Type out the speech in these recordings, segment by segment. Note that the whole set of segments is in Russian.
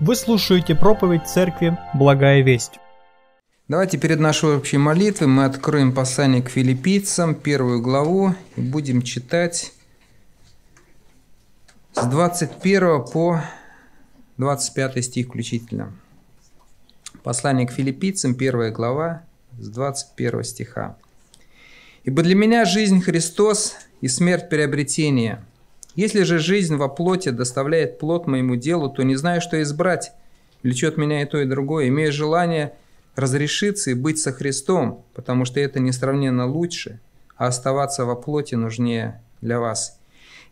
Вы слушаете проповедь церкви «Благая весть». Давайте перед нашей общей молитвой мы откроем послание к филиппийцам, первую главу, и будем читать с 21 по 25 стих включительно. Послание к филиппийцам, первая глава, с 21 стиха. «Ибо для меня жизнь Христос и смерть приобретение – если же жизнь во плоти доставляет плод моему делу, то не знаю, что избрать. Влечет меня и то, и другое. Имею желание разрешиться и быть со Христом, потому что это несравненно лучше, а оставаться во плоти нужнее для вас.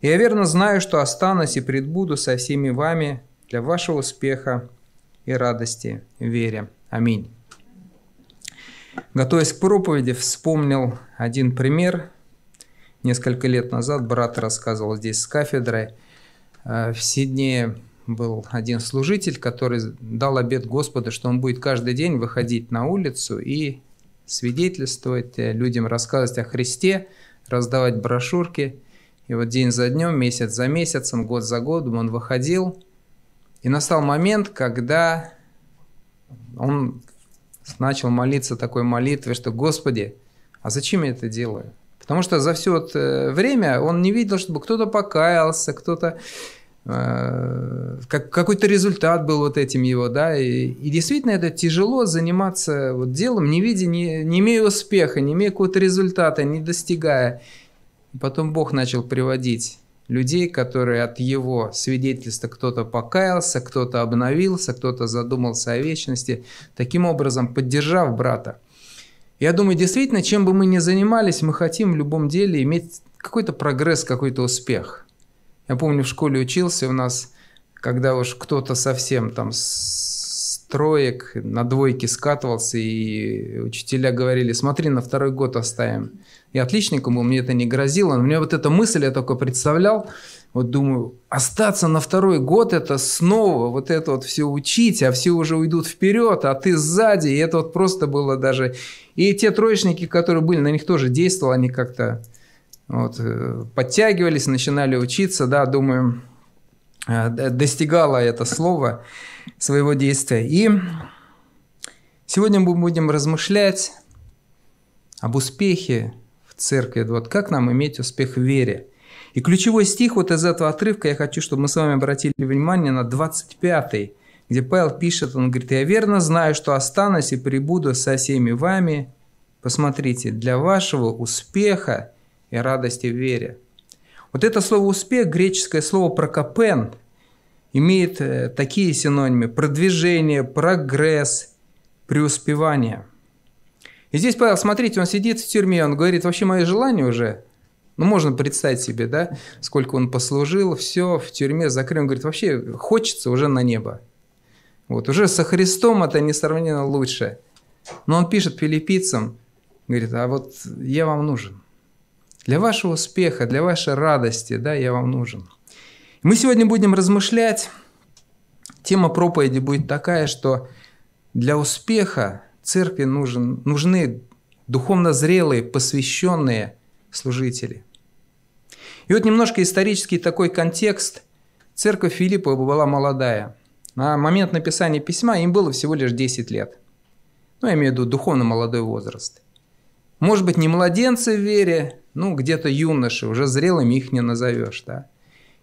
И я верно знаю, что останусь и предбуду со всеми вами для вашего успеха и радости в вере. Аминь. Готовясь к проповеди, вспомнил один пример Несколько лет назад брат рассказывал здесь с кафедрой. Э, в Сиднее был один служитель, который дал обет Господу, что он будет каждый день выходить на улицу и свидетельствовать э, людям, рассказывать о Христе, раздавать брошюрки. И вот день за днем, месяц за месяцем, год за годом он выходил. И настал момент, когда он начал молиться такой молитвой, что «Господи, а зачем я это делаю? Потому что за все это время он не видел, чтобы кто-то покаялся, кто-то э, как, какой-то результат был вот этим его, да, и, и действительно это тяжело заниматься вот делом, не видя, не, не имея успеха, не имея какого-то результата, не достигая. Потом Бог начал приводить людей, которые от его свидетельства кто-то покаялся, кто-то обновился, кто-то задумался о вечности, таким образом поддержав брата. Я думаю, действительно, чем бы мы ни занимались, мы хотим в любом деле иметь какой-то прогресс, какой-то успех. Я помню, в школе учился у нас, когда уж кто-то совсем там с троек на двойке скатывался, и учителя говорили, смотри, на второй год оставим. Я отличником был, мне это не грозило, но мне вот эта мысль я только представлял, вот думаю, остаться на второй год это снова вот это вот все учить, а все уже уйдут вперед, а ты сзади, и это вот просто было даже... И те троечники, которые были, на них тоже действовало, они как-то вот, э, подтягивались, начинали учиться, да, думаю, э, достигало это слово своего действия. И сегодня мы будем размышлять об успехе в церкви, вот как нам иметь успех в вере – и ключевой стих вот из этого отрывка я хочу, чтобы мы с вами обратили внимание на 25 где Павел пишет, он говорит, «Я верно знаю, что останусь и прибуду со всеми вами, посмотрите, для вашего успеха и радости в вере». Вот это слово «успех», греческое слово «прокопен», имеет э, такие синонимы – продвижение, прогресс, преуспевание. И здесь Павел, смотрите, он сидит в тюрьме, он говорит, вообще мое желание уже ну, можно представить себе, да, сколько он послужил, все, в тюрьме закрыл. Он говорит, вообще хочется уже на небо. Вот, уже со Христом это несравненно лучше. Но он пишет филиппийцам, говорит, а вот я вам нужен. Для вашего успеха, для вашей радости, да, я вам нужен. Мы сегодня будем размышлять. Тема проповеди будет такая, что для успеха церкви нужен, нужны духовно зрелые, посвященные служители. И вот немножко исторический такой контекст. Церковь Филиппа была молодая. На момент написания письма им было всего лишь 10 лет. Ну, я имею в виду духовно молодой возраст. Может быть, не младенцы в вере, ну, где-то юноши, уже зрелыми их не назовешь, да.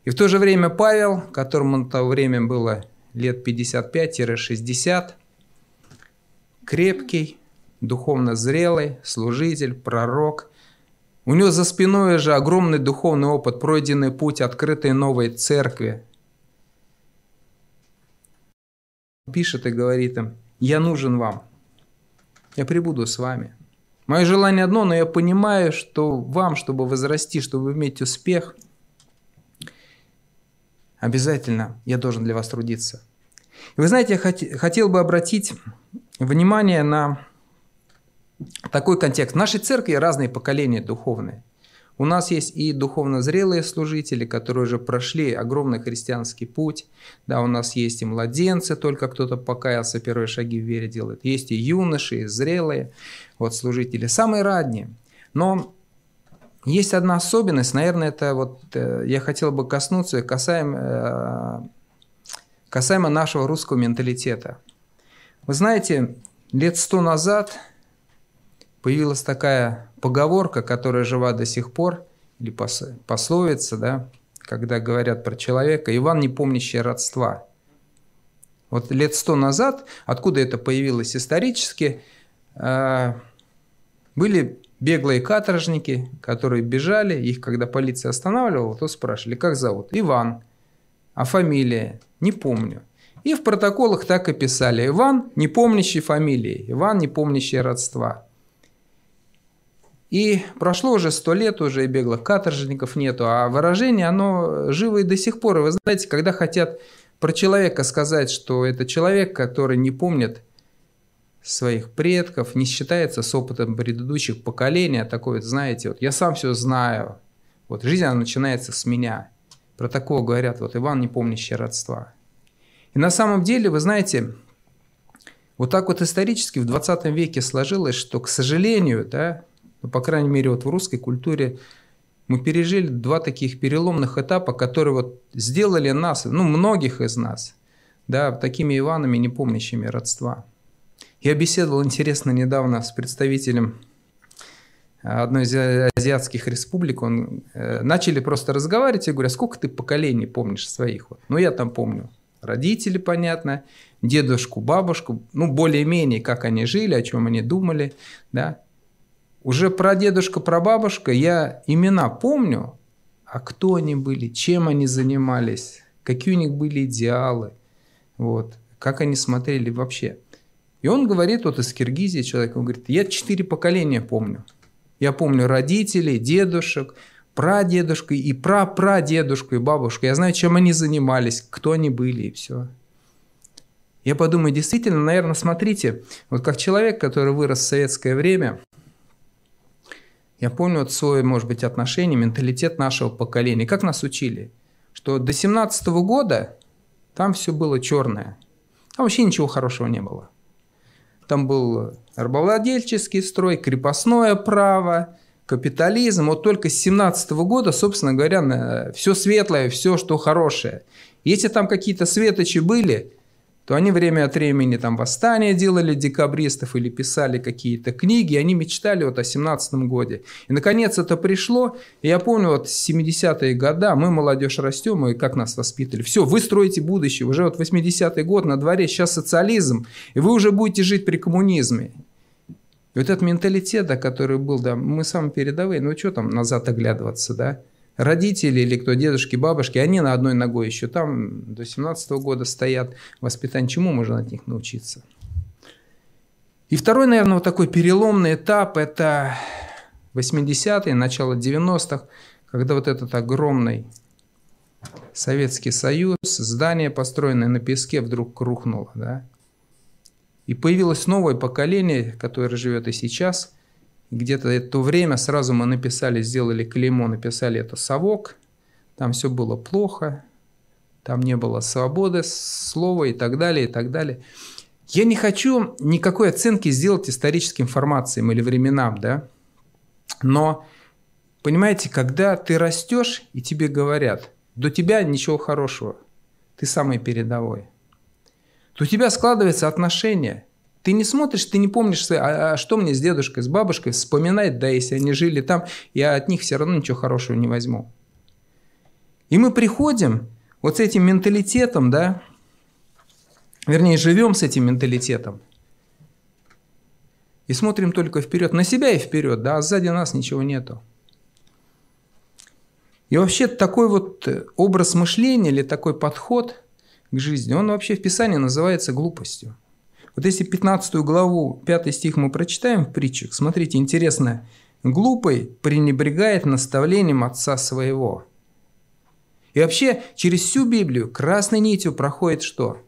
И в то же время Павел, которому на то время было лет 55-60, крепкий, духовно зрелый, служитель, пророк – у него за спиной же огромный духовный опыт, пройденный путь открытой новой церкви. Пишет и говорит им, я нужен вам, я прибуду с вами. Мое желание одно, но я понимаю, что вам, чтобы возрасти, чтобы иметь успех, обязательно я должен для вас трудиться. И вы знаете, я хотел бы обратить внимание на такой контекст. В нашей церкви разные поколения духовные. У нас есть и духовно зрелые служители, которые уже прошли огромный христианский путь. Да, у нас есть и младенцы, только кто-то покаялся, первые шаги в вере делает. Есть и юноши, и зрелые вот, служители, самые ранние. Но есть одна особенность, наверное, это вот э, я хотел бы коснуться, касаем, э, касаемо нашего русского менталитета. Вы знаете, лет сто назад появилась такая поговорка, которая жива до сих пор, или пословица, да, когда говорят про человека, Иван, не помнящий родства. Вот лет сто назад, откуда это появилось исторически, а, были беглые каторжники, которые бежали, их когда полиция останавливала, то спрашивали, как зовут? Иван. А фамилия? Не помню. И в протоколах так и писали. Иван, не помнящий фамилии. Иван, не помнящий родства. И прошло уже сто лет, уже и беглых каторжников нету, а выражение, оно живо и до сих пор. И вы знаете, когда хотят про человека сказать, что это человек, который не помнит своих предков, не считается с опытом предыдущих поколений, а такой, вот, знаете, вот я сам все знаю, вот жизнь, она начинается с меня. Про такого говорят, вот Иван, не помнящий родства. И на самом деле, вы знаете, вот так вот исторически в 20 веке сложилось, что, к сожалению, да, ну, по крайней мере, вот в русской культуре мы пережили два таких переломных этапа, которые вот сделали нас, ну, многих из нас, да, такими Иванами, не помнящими родства. Я беседовал, интересно, недавно с представителем одной из азиатских республик. Он, э, начали просто разговаривать, я говорю, а сколько ты поколений помнишь своих? Вот? Ну, я там помню родители, понятно, дедушку, бабушку, ну, более-менее, как они жили, о чем они думали, да. Уже про дедушку, про бабушку я имена помню, а кто они были, чем они занимались, какие у них были идеалы, вот, как они смотрели вообще. И он говорит, вот из Киргизии человек, он говорит, я четыре поколения помню. Я помню родителей, дедушек, прадедушку и прапрадедушку и бабушку. Я знаю, чем они занимались, кто они были и все. Я подумаю, действительно, наверное, смотрите, вот как человек, который вырос в советское время, я помню вот свое, может быть, отношение, менталитет нашего поколения. Как нас учили? Что до 17 года там все было черное. Там вообще ничего хорошего не было. Там был рабовладельческий строй, крепостное право, капитализм. Вот только с 17 года, собственно говоря, все светлое, все, что хорошее. Если там какие-то светочи были, то они время от времени там восстания делали декабристов или писали какие-то книги, и они мечтали вот о 17 годе. И наконец это пришло, и я помню, вот 70-е годы, мы, молодежь, растем, и как нас воспитали. Все, вы строите будущее, уже вот 80-й год на дворе, сейчас социализм, и вы уже будете жить при коммунизме. И вот этот менталитет, да, который был, да, мы самые передовые, ну что там назад оглядываться, да? Родители или кто, дедушки, бабушки, они на одной ногой еще там до 17 года стоят. Воспитание чему можно от них научиться? И второй, наверное, вот такой переломный этап – это 80-е, начало 90-х, когда вот этот огромный Советский Союз, здание, построенное на песке, вдруг рухнуло. Да? И появилось новое поколение, которое живет и сейчас – где-то это время сразу мы написали, сделали клеймо, написали это совок, там все было плохо, там не было свободы слова и так далее, и так далее. Я не хочу никакой оценки сделать историческим информациям или временам, да, но, понимаете, когда ты растешь и тебе говорят, до тебя ничего хорошего, ты самый передовой, то у тебя складывается отношение – ты не смотришь, ты не помнишь, а, а что мне с дедушкой, с бабушкой вспоминать, да, если они жили там, я от них все равно ничего хорошего не возьму. И мы приходим вот с этим менталитетом, да, вернее, живем с этим менталитетом, и смотрим только вперед, на себя и вперед, да, а сзади нас ничего нету. И вообще такой вот образ мышления или такой подход к жизни, он вообще в Писании называется глупостью. Вот если 15 главу, 5 стих мы прочитаем в притчах, смотрите, интересно. «Глупый пренебрегает наставлением отца своего». И вообще через всю Библию красной нитью проходит что?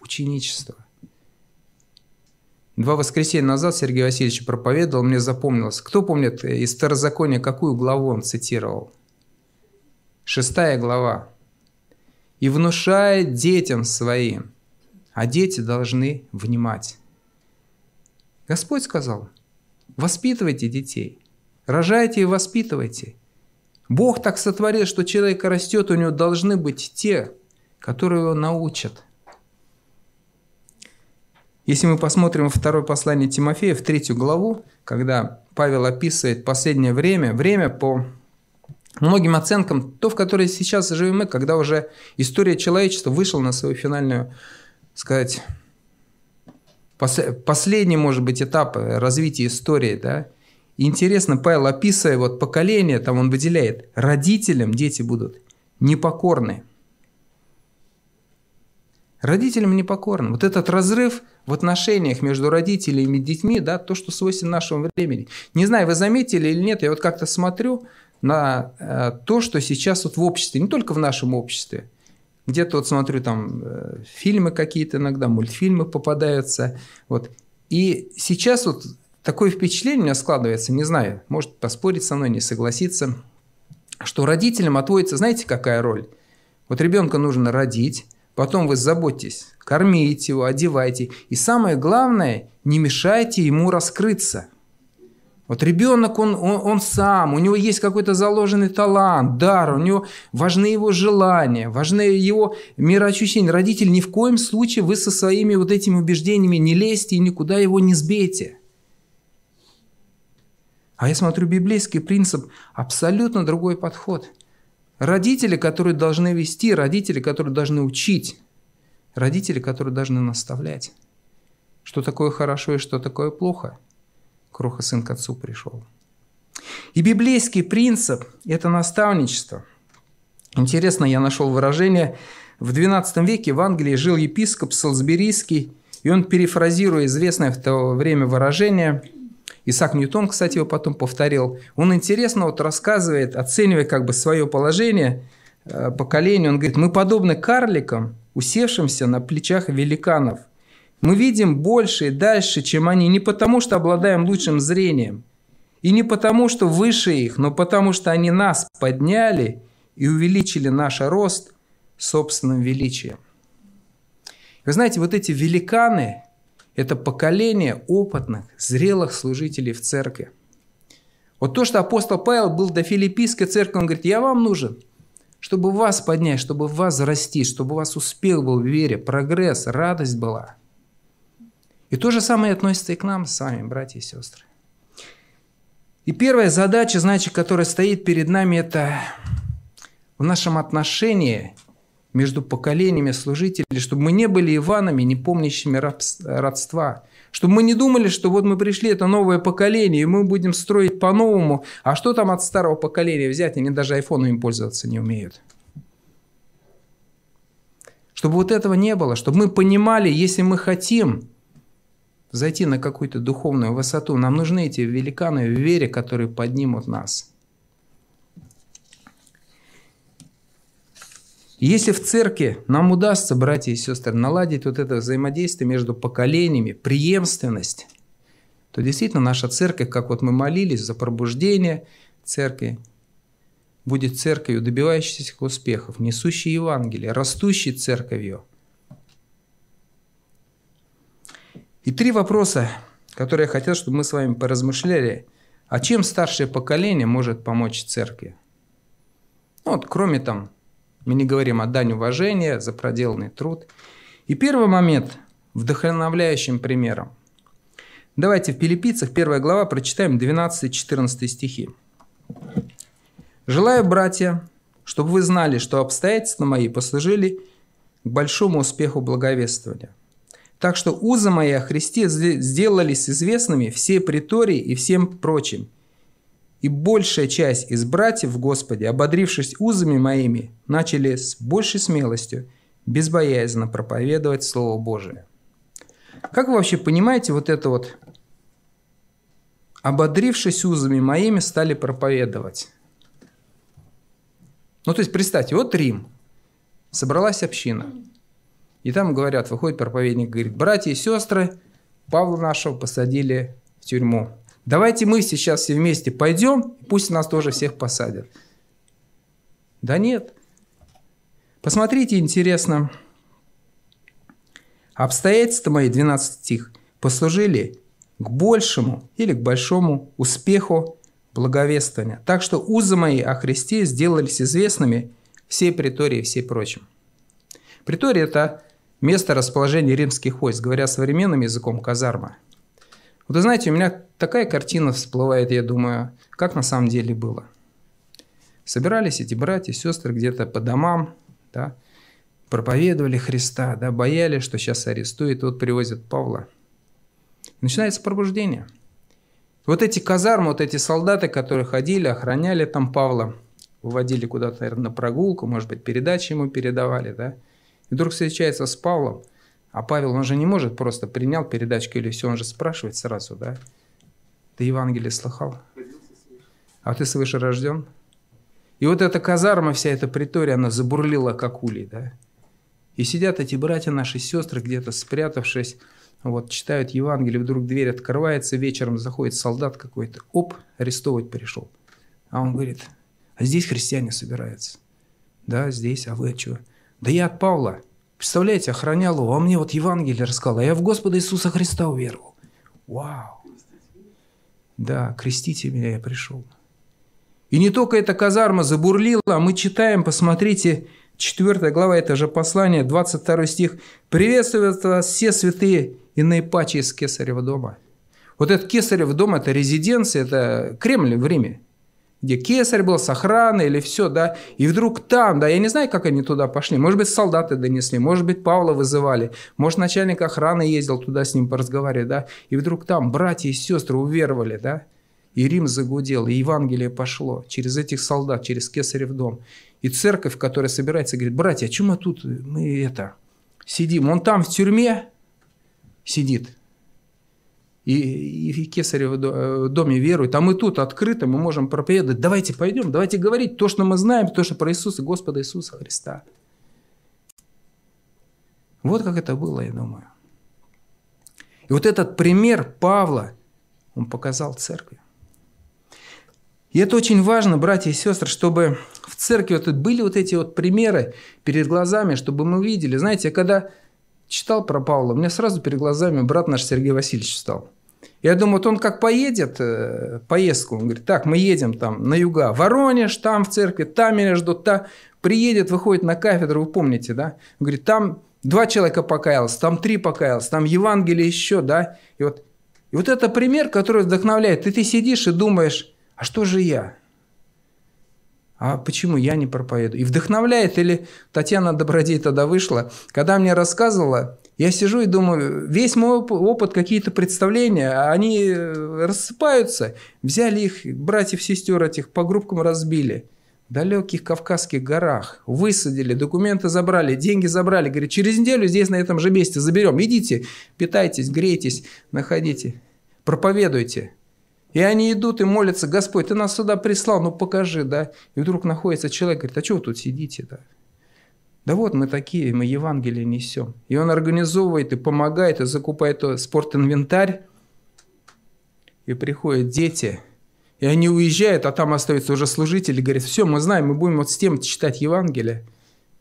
Ученичество. Два воскресенья назад Сергей Васильевич проповедовал, мне запомнилось. Кто помнит из Старозакония, какую главу он цитировал? Шестая глава. «И внушает детям своим, а дети должны внимать. Господь сказал, воспитывайте детей, рожайте и воспитывайте. Бог так сотворил, что человек растет, у него должны быть те, которые его научат. Если мы посмотрим второе послание Тимофея, в третью главу, когда Павел описывает последнее время, время по многим оценкам, то, в которой сейчас живем мы, когда уже история человечества вышла на свою финальную, сказать, последний, может быть, этап развития истории, да, и интересно, Павел, описывая вот поколение, там он выделяет, родителям дети будут непокорны. Родителям непокорны. Вот этот разрыв в отношениях между родителями и детьми, да, то, что свойственно нашему времени. Не знаю, вы заметили или нет, я вот как-то смотрю на э, то, что сейчас вот в обществе, не только в нашем обществе, где-то вот смотрю там э, фильмы какие-то иногда, мультфильмы попадаются, вот. И сейчас вот такое впечатление у меня складывается, не знаю, может поспорить со мной, не согласиться, что родителям отводится, знаете, какая роль? Вот ребенка нужно родить, потом вы заботьтесь, кормите его, одевайте. И самое главное, не мешайте ему раскрыться. Вот ребенок, он, он, он сам, у него есть какой-то заложенный талант, дар, у него важны его желания, важны его мироощущения. Родитель, ни в коем случае вы со своими вот этими убеждениями не лезьте и никуда его не сбейте. А я смотрю, библейский принцип абсолютно другой подход. Родители, которые должны вести, родители, которые должны учить, родители, которые должны наставлять. Что такое хорошо и что такое плохо. Кроха сын к отцу пришел. И библейский принцип – это наставничество. Интересно, я нашел выражение. В XII веке в Англии жил епископ Солсберийский, и он, перефразируя известное в то время выражение – Исаак Ньютон, кстати, его потом повторил. Он интересно вот рассказывает, оценивая как бы свое положение э, поколения. Он говорит, мы подобны карликам, усевшимся на плечах великанов. Мы видим больше и дальше, чем они, не потому что обладаем лучшим зрением, и не потому что выше их, но потому что они нас подняли и увеличили наш рост собственным величием. Вы знаете, вот эти великаны, это поколение опытных, зрелых служителей в церкви. Вот то, что апостол Павел был до филиппийской церкви, он говорит, я вам нужен, чтобы вас поднять, чтобы вас расти, чтобы у вас успех был в вере, прогресс, радость была. И то же самое относится и к нам с вами, братья и сестры. И первая задача, значит, которая стоит перед нами, это в нашем отношении между поколениями служителей, чтобы мы не были Иванами, не помнящими родства. Чтобы мы не думали, что вот мы пришли, это новое поколение, и мы будем строить по-новому. А что там от старого поколения взять? Они даже айфонами пользоваться не умеют. Чтобы вот этого не было, чтобы мы понимали, если мы хотим зайти на какую-то духовную высоту, нам нужны эти великаны в вере, которые поднимут нас – если в церкви нам удастся, братья и сестры, наладить вот это взаимодействие между поколениями, преемственность, то действительно наша церковь, как вот мы молились за пробуждение церкви, будет церковью, добивающейся успехов, несущей Евангелие, растущей церковью. И три вопроса, которые я хотел, чтобы мы с вами поразмышляли. А чем старшее поколение может помочь церкви? Ну, вот, кроме там мы не говорим о дань уважения за проделанный труд. И первый момент вдохновляющим примером. Давайте в Пилиппийцах, первая глава, прочитаем 12-14 стихи. «Желаю, братья, чтобы вы знали, что обстоятельства мои послужили к большому успеху благовествования. Так что узы мои о Христе сделались известными все притории и всем прочим, и большая часть из братьев в Господе, ободрившись узами моими, начали с большей смелостью, безбоязненно проповедовать Слово Божие. Как вы вообще понимаете вот это вот ободрившись узами моими, стали проповедовать. Ну, то есть, представьте, вот Рим, собралась община. И там говорят, выходит проповедник, говорит, братья и сестры, Павла нашего посадили в тюрьму. Давайте мы сейчас все вместе пойдем, пусть нас тоже всех посадят. Да нет. Посмотрите, интересно. Обстоятельства мои, 12 стих, послужили к большему или к большому успеху благовествования. Так что узы мои о Христе сделались известными всей притории и всей прочим. Притория – это место расположения римских войск, говоря современным языком, казарма. Вот вы знаете, у меня такая картина всплывает, я думаю, как на самом деле было. Собирались эти братья, сестры где-то по домам, да, проповедовали Христа, да, боялись, что сейчас арестуют, вот привозят Павла. Начинается пробуждение. Вот эти казармы, вот эти солдаты, которые ходили, охраняли там Павла, выводили куда-то, наверное, на прогулку, может быть, передачи ему передавали, да, и вдруг встречается с Павлом, а Павел, он же не может просто принял передачку или все, он же спрашивает сразу, да, ты Евангелие слыхал? А ты свыше рожден? И вот эта казарма, вся эта притория, она забурлила, как улей, да. И сидят эти братья наши, сестры, где-то спрятавшись, вот, читают Евангелие, вдруг дверь открывается, вечером заходит солдат какой-то, оп, арестовывать пришел. А он говорит, а здесь христиане собираются. Да, здесь, а вы чего? Да я от Павла. Представляете, охранял его, а мне вот Евангелие рассказал, а я в Господа Иисуса Христа уверовал. Вау. Да, крестите меня, я пришел. И не только эта казарма забурлила, а мы читаем, посмотрите, 4 глава, это же послание, 22 стих. «Приветствуют вас все святые и наипаче из Кесарева дома». Вот этот Кесарев дом – это резиденция, это Кремль в Риме, где Кесарь был с охраной или все, да, и вдруг там, да, я не знаю, как они туда пошли, может быть, солдаты донесли, может быть, Павла вызывали, может, начальник охраны ездил туда с ним поразговаривать, да, и вдруг там братья и сестры уверовали, да, и Рим загудел, и Евангелие пошло через этих солдат, через Кесарев дом. И церковь, которая собирается, говорит, братья, а чем мы тут, мы это, сидим? Он там в тюрьме сидит. И, и Кесарев в доме верует, а мы тут открыто, мы можем проповедовать. Давайте пойдем, давайте говорить то, что мы знаем, то, что про Иисуса, Господа Иисуса Христа. Вот как это было, я думаю. И вот этот пример Павла, он показал церкви. И это очень важно, братья и сестры, чтобы в церкви вот были вот эти вот примеры перед глазами, чтобы мы видели. Знаете, когда читал про Павла, у меня сразу перед глазами брат наш Сергей Васильевич стал. Я думаю, вот он как поедет э, поездку, он говорит, так, мы едем там на юга, Воронеж, там в церкви, там меня ждут, та приедет, выходит на кафедру, вы помните, да? Он говорит, там два человека покаялся, там три покаялся, там Евангелие еще, да? И вот, и вот это пример, который вдохновляет. И ты сидишь и думаешь, а что же я? А почему я не проповедую? И вдохновляет, или Татьяна Добродей тогда вышла, когда мне рассказывала, я сижу и думаю, весь мой опыт, какие-то представления, они рассыпаются. Взяли их, братьев, сестер этих, по группкам разбили. В далеких Кавказских горах. Высадили, документы забрали, деньги забрали. Говорит, через неделю здесь на этом же месте заберем. Идите, питайтесь, грейтесь, находите, проповедуйте. И они идут и молятся, Господь, ты нас сюда прислал, ну покажи, да. И вдруг находится человек, говорит, а что вы тут сидите, да? Да вот мы такие, мы Евангелие несем. И он организовывает и помогает, и закупает спортинвентарь. И приходят дети, и они уезжают, а там остаются уже служители, говорят, все, мы знаем, мы будем вот с тем читать Евангелие.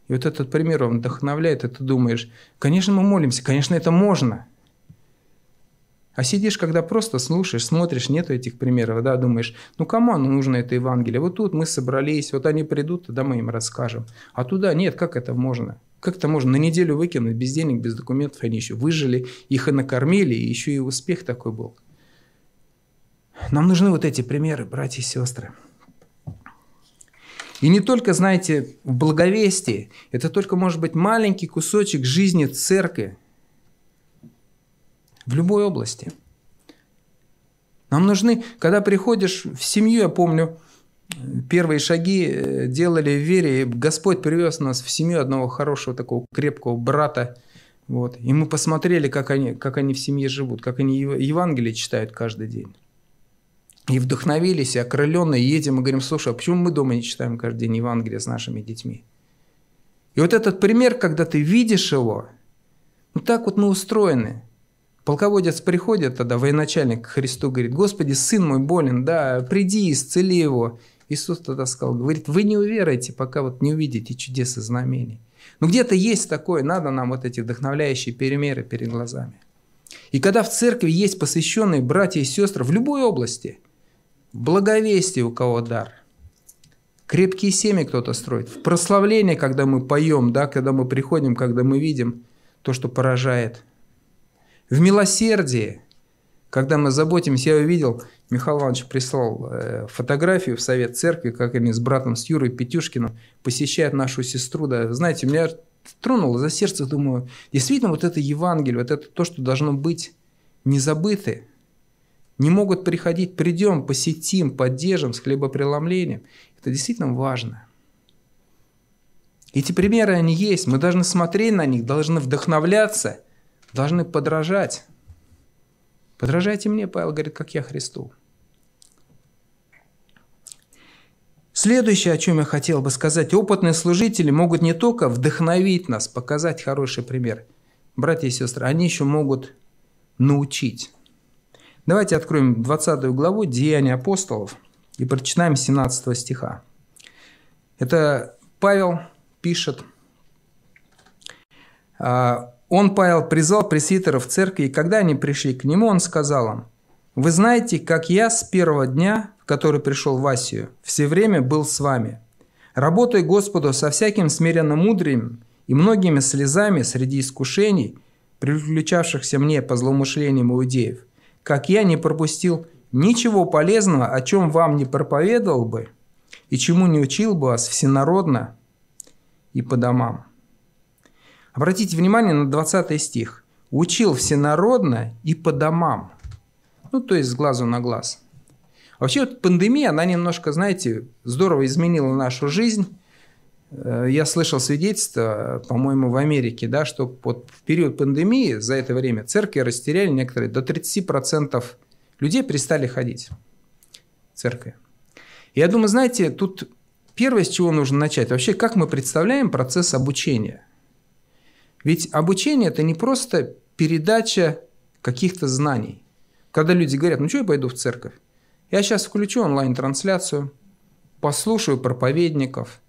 И вот этот пример, он вдохновляет, и ты думаешь, конечно, мы молимся, конечно, это можно – а сидишь, когда просто слушаешь, смотришь, нету этих примеров, да, думаешь, ну кому нужно это Евангелие? Вот тут мы собрались, вот они придут, тогда мы им расскажем. А туда нет, как это можно? Как это можно на неделю выкинуть без денег, без документов? Они еще выжили, их и накормили, и еще и успех такой был. Нам нужны вот эти примеры, братья и сестры. И не только, знаете, в благовестии, это только может быть маленький кусочек жизни церкви, в любой области. Нам нужны, когда приходишь в семью, я помню, первые шаги э, делали в вере, и Господь привез нас в семью одного хорошего такого крепкого брата, вот. И мы посмотрели, как они, как они в семье живут, как они Евангелие читают каждый день. И вдохновились, и окрыленные едем и говорим, слушай, а почему мы дома не читаем каждый день Евангелие с нашими детьми? И вот этот пример, когда ты видишь его, ну так вот мы устроены – Полководец приходит тогда, военачальник к Христу говорит, «Господи, сын мой болен, да, приди, исцели его». Иисус тогда сказал, говорит, вы не уверуете, пока вот не увидите чудес и знамений. Но где-то есть такое, надо нам вот эти вдохновляющие перемеры перед глазами. И когда в церкви есть посвященные братья и сестры в любой области, в благовестии у кого дар, крепкие семьи кто-то строит, в прославлении, когда мы поем, да, когда мы приходим, когда мы видим – то, что поражает. В милосердии, когда мы заботимся, я увидел, Михаил Иванович прислал э, фотографию в Совет Церкви, как они с братом, с Юрой Петюшкиным посещают нашу сестру. Да. Знаете, меня тронуло за сердце, думаю, действительно, вот это Евангелие, вот это то, что должно быть не забыты, не могут приходить, придем, посетим, поддержим с хлебопреломлением. Это действительно важно. Эти примеры, они есть. Мы должны смотреть на них, должны вдохновляться, должны подражать. Подражайте мне, Павел говорит, как я Христу. Следующее, о чем я хотел бы сказать, опытные служители могут не только вдохновить нас, показать хороший пример. Братья и сестры, они еще могут научить. Давайте откроем 20 главу Деяния апостолов и прочитаем 17 стиха. Это Павел пишет. Он, Павел, призвал пресвитеров в церкви, и когда они пришли к нему, он сказал им, «Вы знаете, как я с первого дня, в который пришел в Асию, все время был с вами, работая Господу со всяким смиренно мудрием и многими слезами среди искушений, приключавшихся мне по злоумышлениям иудеев, как я не пропустил ничего полезного, о чем вам не проповедовал бы и чему не учил бы вас всенародно и по домам. Обратите внимание на 20 стих. «Учил всенародно и по домам». Ну, то есть с глазу на глаз. Вообще, вот пандемия, она немножко, знаете, здорово изменила нашу жизнь. Э, я слышал свидетельство, по-моему, в Америке, да, что вот в период пандемии за это время церкви растеряли некоторые до 30% людей перестали ходить в церкви. Я думаю, знаете, тут Первое, с чего нужно начать, вообще, как мы представляем процесс обучения? Ведь обучение – это не просто передача каких-то знаний. Когда люди говорят, ну что я пойду в церковь? Я сейчас включу онлайн-трансляцию, послушаю проповедников.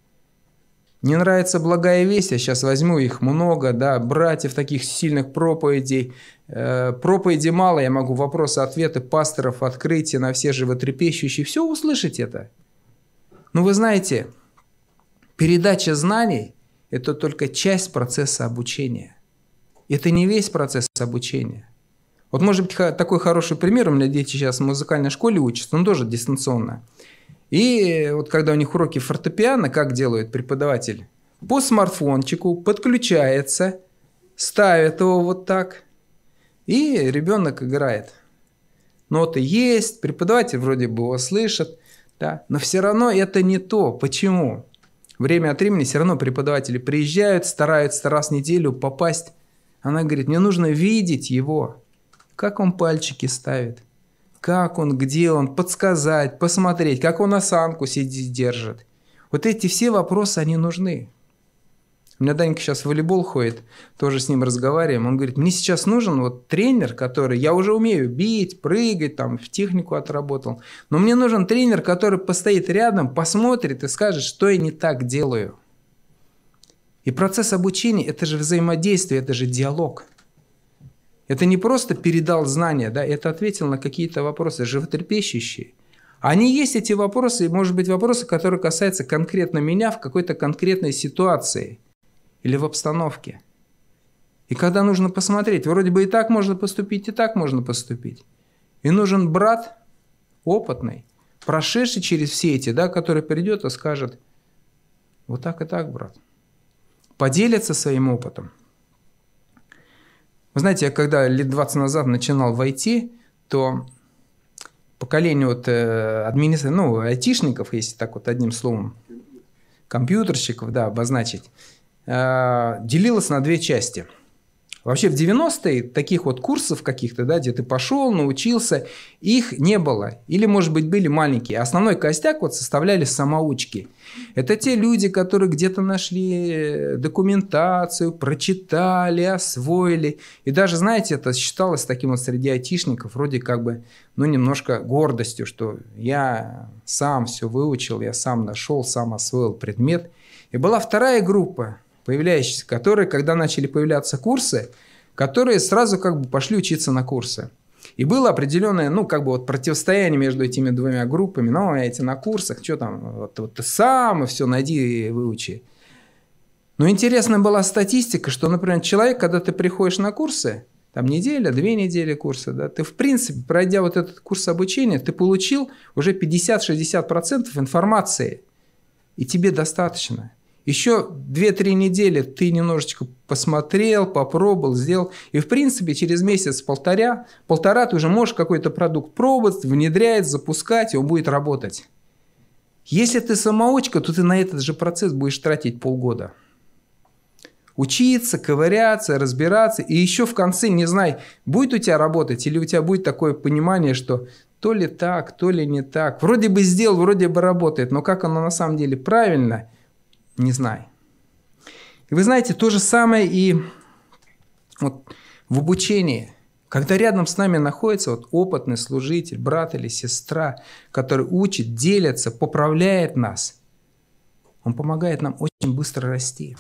Не нравится благая весть, я сейчас возьму их много, да, братьев таких сильных проповедей. Э, проповеди мало, я могу вопросы-ответы пасторов открыть на все животрепещущие. Все услышать это – но вы знаете, передача знаний – это только часть процесса обучения. Это не весь процесс обучения. Вот может быть такой хороший пример, у меня дети сейчас в музыкальной школе учатся, он тоже дистанционно. И вот когда у них уроки фортепиано, как делает преподаватель? По смартфончику подключается, ставит его вот так, и ребенок играет. Ноты есть, преподаватель вроде бы его слышит, да? Но все равно это не то. Почему? Время от времени все равно преподаватели приезжают, стараются раз в неделю попасть. Она говорит, мне нужно видеть его. Как он пальчики ставит. Как он, где он, подсказать, посмотреть, как он осанку сидит, держит. Вот эти все вопросы, они нужны. Меня Данька сейчас в волейбол ходит, тоже с ним разговариваем. Он говорит, мне сейчас нужен вот тренер, который, я уже умею бить, прыгать, там, в технику отработал. Но мне нужен тренер, который постоит рядом, посмотрит и скажет, что я не так делаю. И процесс обучения – это же взаимодействие, это же диалог. Это не просто передал знания, да, это ответил на какие-то вопросы животрепещущие. Они есть эти вопросы, может быть, вопросы, которые касаются конкретно меня в какой-то конкретной ситуации – или в обстановке. И когда нужно посмотреть, вроде бы и так можно поступить, и так можно поступить. И нужен брат опытный, прошедший через все эти, да, который придет и скажет, вот так и так, брат. Поделится своим опытом. Вы знаете, я когда лет 20 назад начинал в IT, то поколение вот э, администра... ну, айтишников, если так вот одним словом, компьютерщиков, да, обозначить, Э, делилась на две части. Вообще в 90-е таких вот курсов каких-то, да, где ты пошел, научился, их не было. Или, может быть, были маленькие. Основной костяк вот составляли самоучки. Это те люди, которые где-то нашли документацию, прочитали, освоили. И даже, знаете, это считалось таким вот среди айтишников вроде как бы, ну, немножко гордостью, что я сам все выучил, я сам нашел, сам освоил предмет. И была вторая группа, появляющиеся, которые, когда начали появляться курсы, которые сразу как бы пошли учиться на курсы. И было определенное, ну, как бы вот противостояние между этими двумя группами. Ну, эти на курсах, что там, вот, вот ты сам, все, найди и выучи. Но интересная была статистика, что, например, человек, когда ты приходишь на курсы, там неделя, две недели курса, да, ты, в принципе, пройдя вот этот курс обучения, ты получил уже 50-60% информации, и тебе достаточно. Еще 2-3 недели ты немножечко посмотрел, попробовал, сделал. И, в принципе, через месяц-полтора полтора ты уже можешь какой-то продукт пробовать, внедрять, запускать, и он будет работать. Если ты самоучка, то ты на этот же процесс будешь тратить полгода. Учиться, ковыряться, разбираться. И еще в конце не знай, будет у тебя работать или у тебя будет такое понимание, что то ли так, то ли не так. Вроде бы сделал, вроде бы работает, но как оно на самом деле правильно – не знай. И вы знаете, то же самое и вот в обучении. Когда рядом с нами находится вот опытный служитель, брат или сестра, который учит, делится, поправляет нас, он помогает нам очень быстро расти.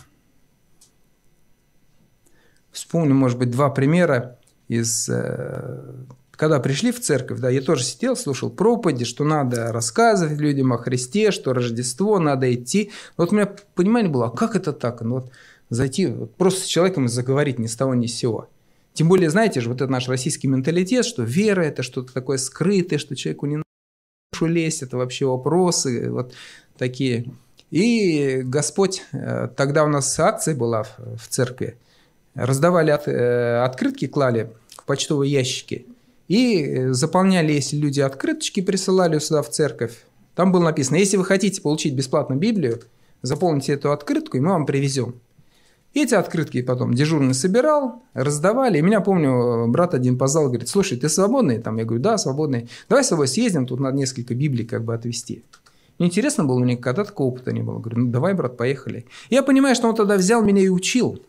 Вспомню, может быть, два примера из э, когда пришли в церковь, да, я тоже сидел, слушал проповеди, что надо рассказывать людям о Христе, что Рождество, надо идти. Вот у меня понимание было, а как это так? Ну вот зайти, вот просто с человеком заговорить ни с того ни с сего. Тем более, знаете же, вот этот наш российский менталитет, что вера – это что-то такое скрытое, что человеку не надо лезть, это вообще вопросы вот такие. И Господь, э, тогда у нас акция была в церкви, раздавали от, э, открытки, клали в почтовые ящики – и э, заполняли, если люди открыточки присылали сюда в церковь, там было написано, если вы хотите получить бесплатно Библию, заполните эту открытку, и мы вам привезем. Эти открытки потом дежурный собирал, раздавали. И меня, помню, брат один позвал, говорит, слушай, ты свободный? Там я говорю, да, свободный. Давай с тобой съездим, тут надо несколько Библий как бы отвезти. Мне интересно было, мне никогда такого опыта не было. Говорю, ну давай, брат, поехали. Я понимаю, что он тогда взял меня и учил.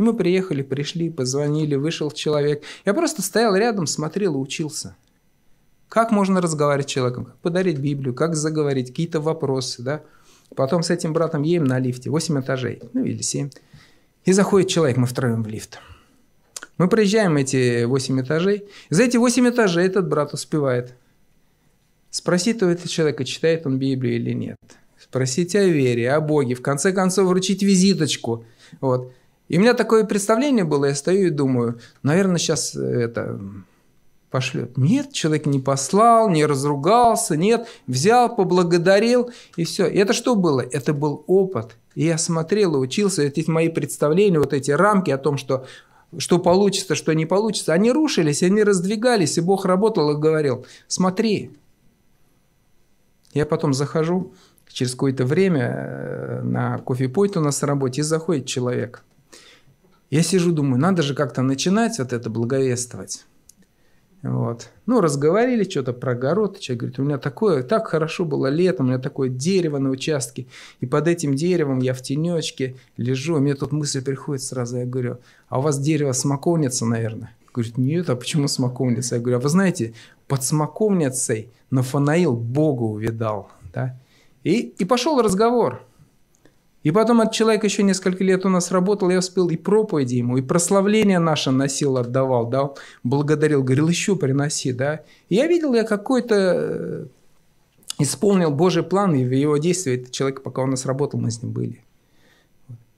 Мы приехали, пришли, позвонили, вышел человек. Я просто стоял рядом, смотрел и учился. Как можно разговаривать с человеком, как подарить Библию, как заговорить, какие-то вопросы, да. Потом с этим братом едем на лифте, 8 этажей, ну или 7. И заходит человек, мы втроем в лифт. Мы проезжаем эти 8 этажей. За эти 8 этажей этот брат успевает. Спросить у этого человека, читает он Библию или нет. Спросить о вере, о Боге. В конце концов, вручить визиточку. Вот. И у меня такое представление было, я стою и думаю, наверное, сейчас э, это пошлет. Нет, человек не послал, не разругался, нет, взял, поблагодарил, и все. И это что было? Это был опыт. И я смотрел и учился, эти мои представления, вот эти рамки о том, что что получится, что не получится, они рушились, они раздвигались, и Бог работал и говорил, смотри. Я потом захожу через какое-то время э, на кофе-пойт у нас на работе, и заходит человек – я сижу, думаю, надо же как-то начинать вот это благовествовать. Вот. Ну, разговорили что-то про огород. Человек говорит, у меня такое, так хорошо было летом, у меня такое дерево на участке. И под этим деревом я в тенечке лежу. И мне тут мысль приходит сразу. Я говорю, а у вас дерево смоковница, наверное? Говорит, нет, а почему смоковница? Я говорю, а вы знаете, под смоковницей Нафанаил Бога увидал. Да? И, и пошел разговор. И потом этот человек еще несколько лет у нас работал, я успел и проповеди ему, и прославление наше носил, отдавал, да, благодарил, говорил, еще приноси, да. И я видел, я какой-то э, исполнил Божий план и в его действии этот человек, пока у нас работал, мы с ним были.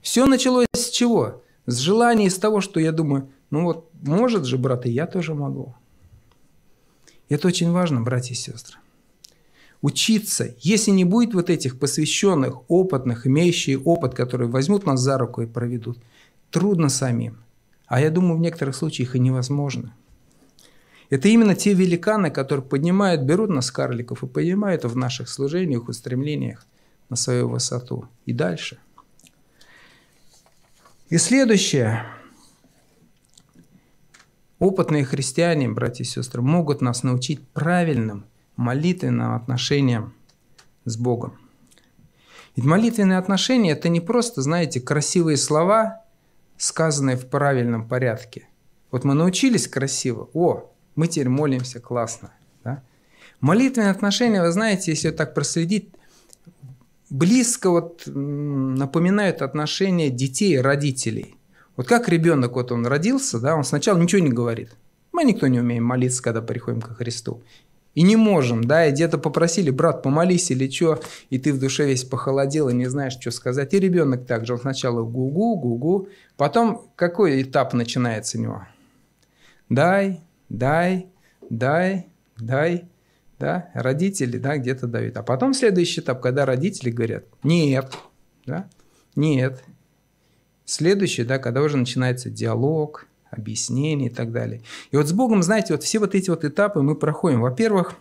Все началось с чего? С желания, из того, что я думаю, ну вот, может же, брат, и я тоже могу. Это очень важно, братья и сестры учиться. Если не будет вот этих посвященных, опытных, имеющих опыт, которые возьмут нас за руку и проведут, трудно самим. А я думаю, в некоторых случаях и невозможно. Это именно те великаны, которые поднимают, берут нас карликов и поднимают в наших служениях, устремлениях на свою высоту. И дальше. И следующее. Опытные христиане, братья и сестры, могут нас научить правильным молитвенным отношениям с Богом. Ведь молитвенные отношения – это не просто, знаете, красивые слова, сказанные в правильном порядке. Вот мы научились красиво, о, мы теперь молимся классно. Да? Молитвенные отношения, вы знаете, если так проследить, близко вот напоминают отношения детей и родителей. Вот как ребенок, вот он родился, да, он сначала ничего не говорит. Мы никто не умеем молиться, когда приходим ко Христу. И не можем, да, и где-то попросили, брат, помолись или что, и ты в душе весь похолодел и не знаешь, что сказать. И ребенок также, он сначала гу-гу, гу-гу, потом какой этап начинается у него? Дай, дай, дай, дай, да, родители, да, где-то дают. А потом следующий этап, когда родители говорят, нет, да, нет. Следующий, да, когда уже начинается диалог, объяснение и так далее. И вот с Богом, знаете, вот все вот эти вот этапы мы проходим. Во-первых,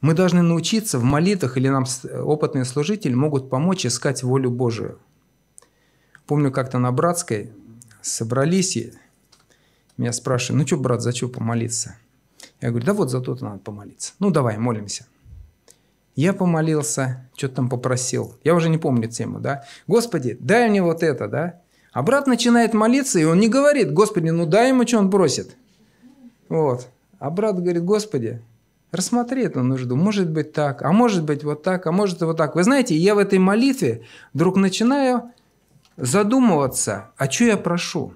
мы должны научиться в молитвах, или нам опытные служители могут помочь искать волю Божию. Помню, как-то на Братской собрались, и меня спрашивают, ну что, брат, за что помолиться? Я говорю, да вот за то-то надо помолиться. Ну давай, молимся. Я помолился, что-то там попросил. Я уже не помню тему, да. Господи, дай мне вот это, да. А брат начинает молиться, и он не говорит, Господи, ну дай ему, что он просит. Вот. А брат говорит, Господи, рассмотри эту нужду. Может быть так, а может быть вот так, а может вот так. Вы знаете, я в этой молитве вдруг начинаю задумываться, а что я прошу?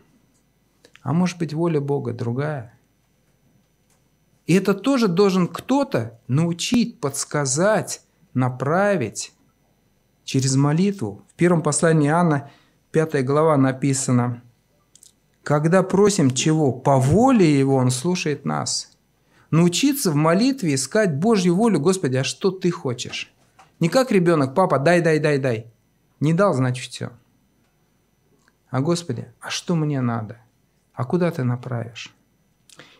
А может быть воля Бога другая? И это тоже должен кто-то научить, подсказать, направить через молитву. В первом послании Иоанна 5 глава написано, «Когда просим чего? По воле Его Он слушает нас». Научиться в молитве искать Божью волю. Господи, а что Ты хочешь? Не как ребенок, папа, дай, дай, дай, дай. Не дал, значит, все. А Господи, а что мне надо? А куда Ты направишь?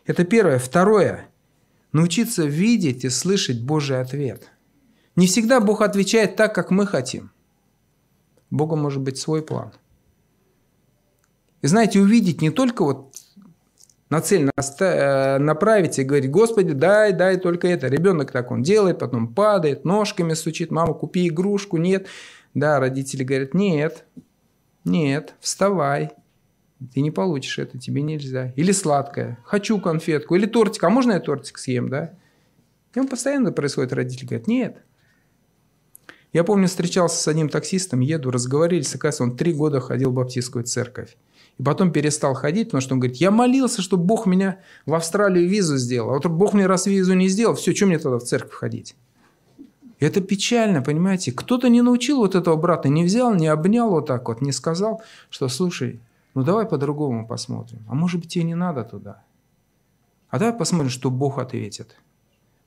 Это первое. Второе. Научиться видеть и слышать Божий ответ. Не всегда Бог отвечает так, как мы хотим. Бога может быть свой план – знаете, увидеть не только вот на цель э, направить и говорить, Господи, дай, дай только это. Ребенок так он делает, потом падает, ножками стучит, мама, купи игрушку, нет. Да, родители говорят, нет, нет, вставай, ты не получишь это, тебе нельзя. Или сладкое, хочу конфетку, или тортик, а можно я тортик съем, да? И он постоянно происходит, родители говорят, нет. Я помню, встречался с одним таксистом, еду, разговорились, оказывается, он три года ходил в баптистскую церковь. И потом перестал ходить, потому что он говорит, я молился, чтобы Бог меня в Австралию визу сделал. А вот Бог мне раз визу не сделал, все, что мне тогда в церковь ходить? Это печально, понимаете? Кто-то не научил вот этого брата, не взял, не обнял вот так вот, не сказал, что слушай, ну давай по-другому посмотрим. А может быть тебе не надо туда? А давай посмотрим, что Бог ответит.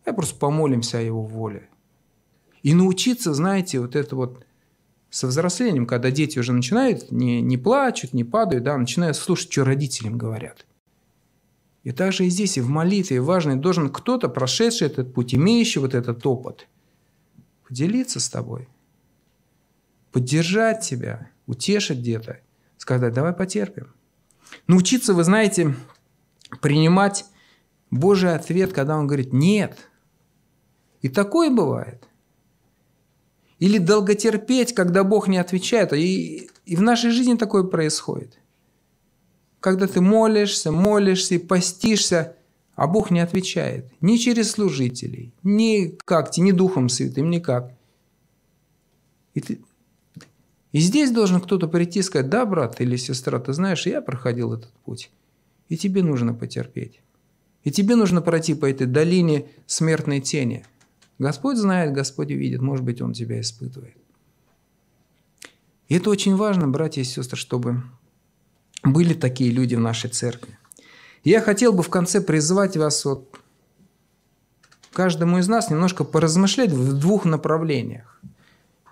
Давай просто помолимся о Его воле. И научиться, знаете, вот это вот со взрослением, когда дети уже начинают, не, не плачут, не падают, да, начинают слушать, что родителям говорят. И также и здесь, и в молитве важный должен кто-то, прошедший этот путь, имеющий вот этот опыт, поделиться с тобой, поддержать тебя, утешить где-то, сказать, давай потерпим. Научиться, вы знаете, принимать Божий ответ, когда Он говорит «нет». И такое бывает. Или долготерпеть, когда Бог не отвечает. И, и в нашей жизни такое происходит. Когда ты молишься, молишься и постишься, а Бог не отвечает. Ни через служителей, ни как ни Духом Святым, никак. И, ты... и здесь должен кто-то прийти и сказать, да, брат или сестра, ты знаешь, я проходил этот путь. И тебе нужно потерпеть. И тебе нужно пройти по этой долине смертной тени – Господь знает, Господь видит, может быть, Он тебя испытывает. И это очень важно, братья и сестры, чтобы были такие люди в нашей церкви. я хотел бы в конце призвать вас вот каждому из нас немножко поразмышлять в двух направлениях.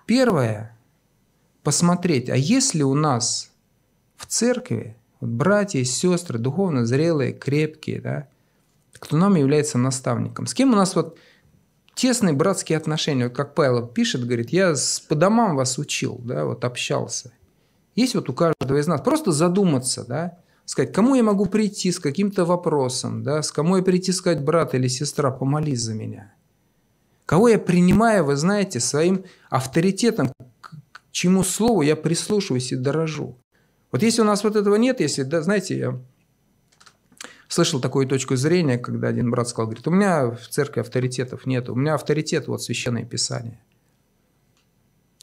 Первое – посмотреть, а есть ли у нас в церкви вот братья и сестры, духовно зрелые, крепкие, да, кто нам является наставником. С кем у нас вот тесные братские отношения. Вот как Павел пишет, говорит, я с, по домам вас учил, да, вот общался. Есть вот у каждого из нас просто задуматься, да, сказать, кому я могу прийти с каким-то вопросом, да, с кому я прийти сказать, брат или сестра, помолись за меня. Кого я принимаю, вы знаете, своим авторитетом, к чему слову я прислушиваюсь и дорожу. Вот если у нас вот этого нет, если, да, знаете, я слышал такую точку зрения, когда один брат сказал, говорит, у меня в церкви авторитетов нет, у меня авторитет вот Священное Писание.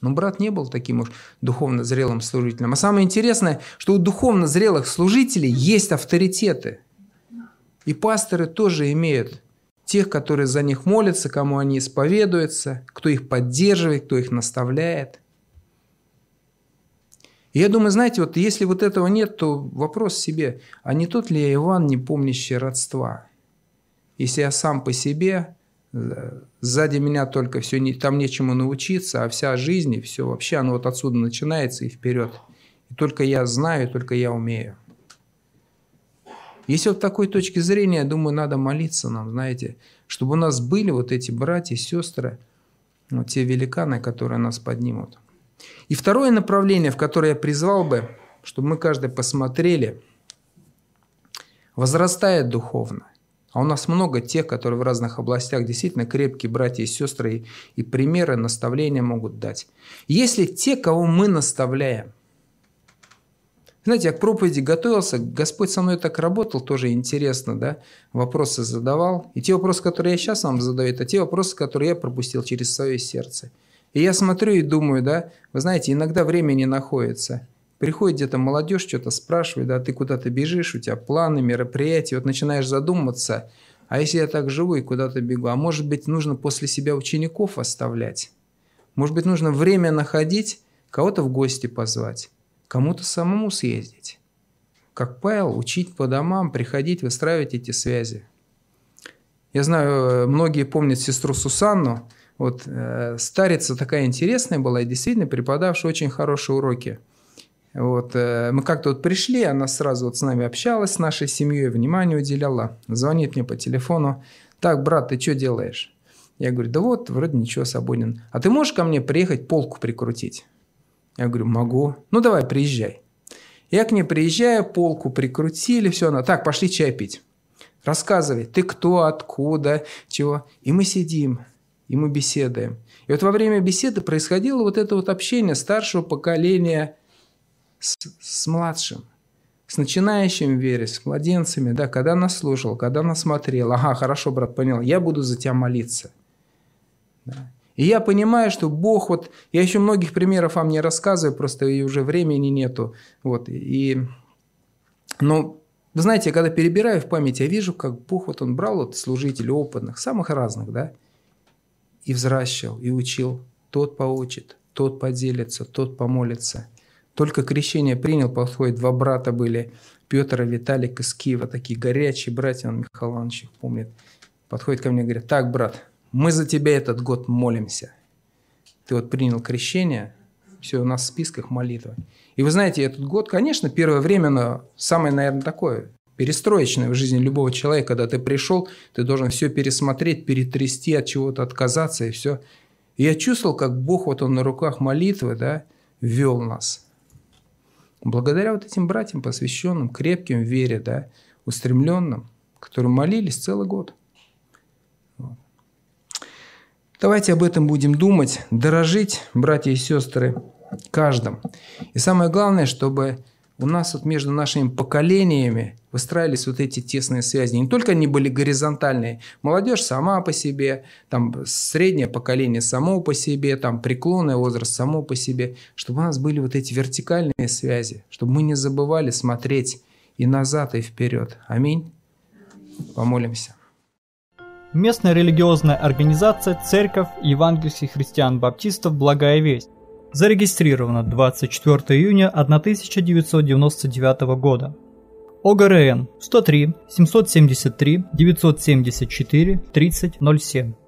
Но брат не был таким уж духовно зрелым служителем. А самое интересное, что у духовно зрелых служителей есть авторитеты. И пасторы тоже имеют тех, которые за них молятся, кому они исповедуются, кто их поддерживает, кто их наставляет. И я думаю, знаете, вот если вот этого нет, то вопрос себе, а не тот ли я Иван, не помнящий родства? Если я сам по себе, э, сзади меня только все, там нечему научиться, а вся жизнь и все вообще, оно вот отсюда начинается и вперед. И только я знаю, только я умею. Если вот такой точки зрения, я думаю, надо молиться нам, знаете, чтобы у нас были вот эти братья, сестры, вот те великаны, которые нас поднимут. И второе направление, в которое я призвал бы, чтобы мы каждый посмотрели, возрастает духовно. А у нас много тех, которые в разных областях действительно крепкие братья и сестры и, и примеры, наставления могут дать. Если те, кого мы наставляем, знаете, я к проповеди готовился, Господь со мной так работал, тоже интересно, да, вопросы задавал. И те вопросы, которые я сейчас вам задаю, это те вопросы, которые я пропустил через свое сердце. И я смотрю и думаю, да, вы знаете, иногда время не находится. Приходит где-то молодежь, что-то спрашивает, да, ты куда-то бежишь, у тебя планы, мероприятия, вот начинаешь задумываться, а если я так живу и куда-то бегу, а может быть нужно после себя учеников оставлять? Может быть нужно время находить, кого-то в гости позвать? кому-то самому съездить. Как Павел, учить по домам, приходить, выстраивать эти связи. Я знаю, многие помнят сестру Сусанну. Вот э, старица такая интересная была и действительно преподавшая очень хорошие уроки. Вот, э, мы как-то вот пришли, она сразу вот с нами общалась, с нашей семьей, внимание уделяла. Звонит мне по телефону. Так, брат, ты что делаешь? Я говорю, да вот, вроде ничего, свободен. А ты можешь ко мне приехать полку прикрутить? Я говорю, могу. Ну, давай, приезжай. Я к ней приезжаю, полку прикрутили, все, она, так, пошли чай пить. Рассказывай, ты кто, откуда, чего. И мы сидим, и мы беседуем. И вот во время беседы происходило вот это вот общение старшего поколения с, с младшим, с начинающим вере, с младенцами, да, когда нас слушал, когда нас смотрел. Ага, хорошо, брат, понял, я буду за тебя молиться. Да. И я понимаю, что Бог, вот я еще многих примеров вам не рассказываю, просто и уже времени нету. Вот, и, но вы знаете, когда перебираю в памяти, я вижу, как Бог, вот он брал вот служителей опытных, самых разных, да, и взращивал, и учил. Тот поучит, тот поделится, тот помолится. Только крещение принял, подходит, два брата были, Петр и Виталик из Киева, такие горячие братья, он Михаил Иванович их помнит. Подходит ко мне и говорит, так, брат, мы за тебя этот год молимся. Ты вот принял крещение, все у нас в списках молитвы. И вы знаете, этот год, конечно, первое время, но самое, наверное, такое перестроечное в жизни любого человека, когда ты пришел, ты должен все пересмотреть, перетрясти, от чего-то отказаться и все. И я чувствовал, как Бог, вот он на руках молитвы, да, вел нас. Благодаря вот этим братьям, посвященным, крепким в вере, да, устремленным, которые молились целый год – Давайте об этом будем думать, дорожить, братья и сестры, каждым. И самое главное, чтобы у нас вот между нашими поколениями выстраивались вот эти тесные связи. Не только они были горизонтальные. Молодежь сама по себе, там среднее поколение само по себе, там преклонный возраст само по себе. Чтобы у нас были вот эти вертикальные связи. Чтобы мы не забывали смотреть и назад, и вперед. Аминь. Помолимся. Местная религиозная организация Церковь Евангельских христиан-баптистов «Благая весть» зарегистрирована 24 июня 1999 года. ОГРН 103 773 974 3007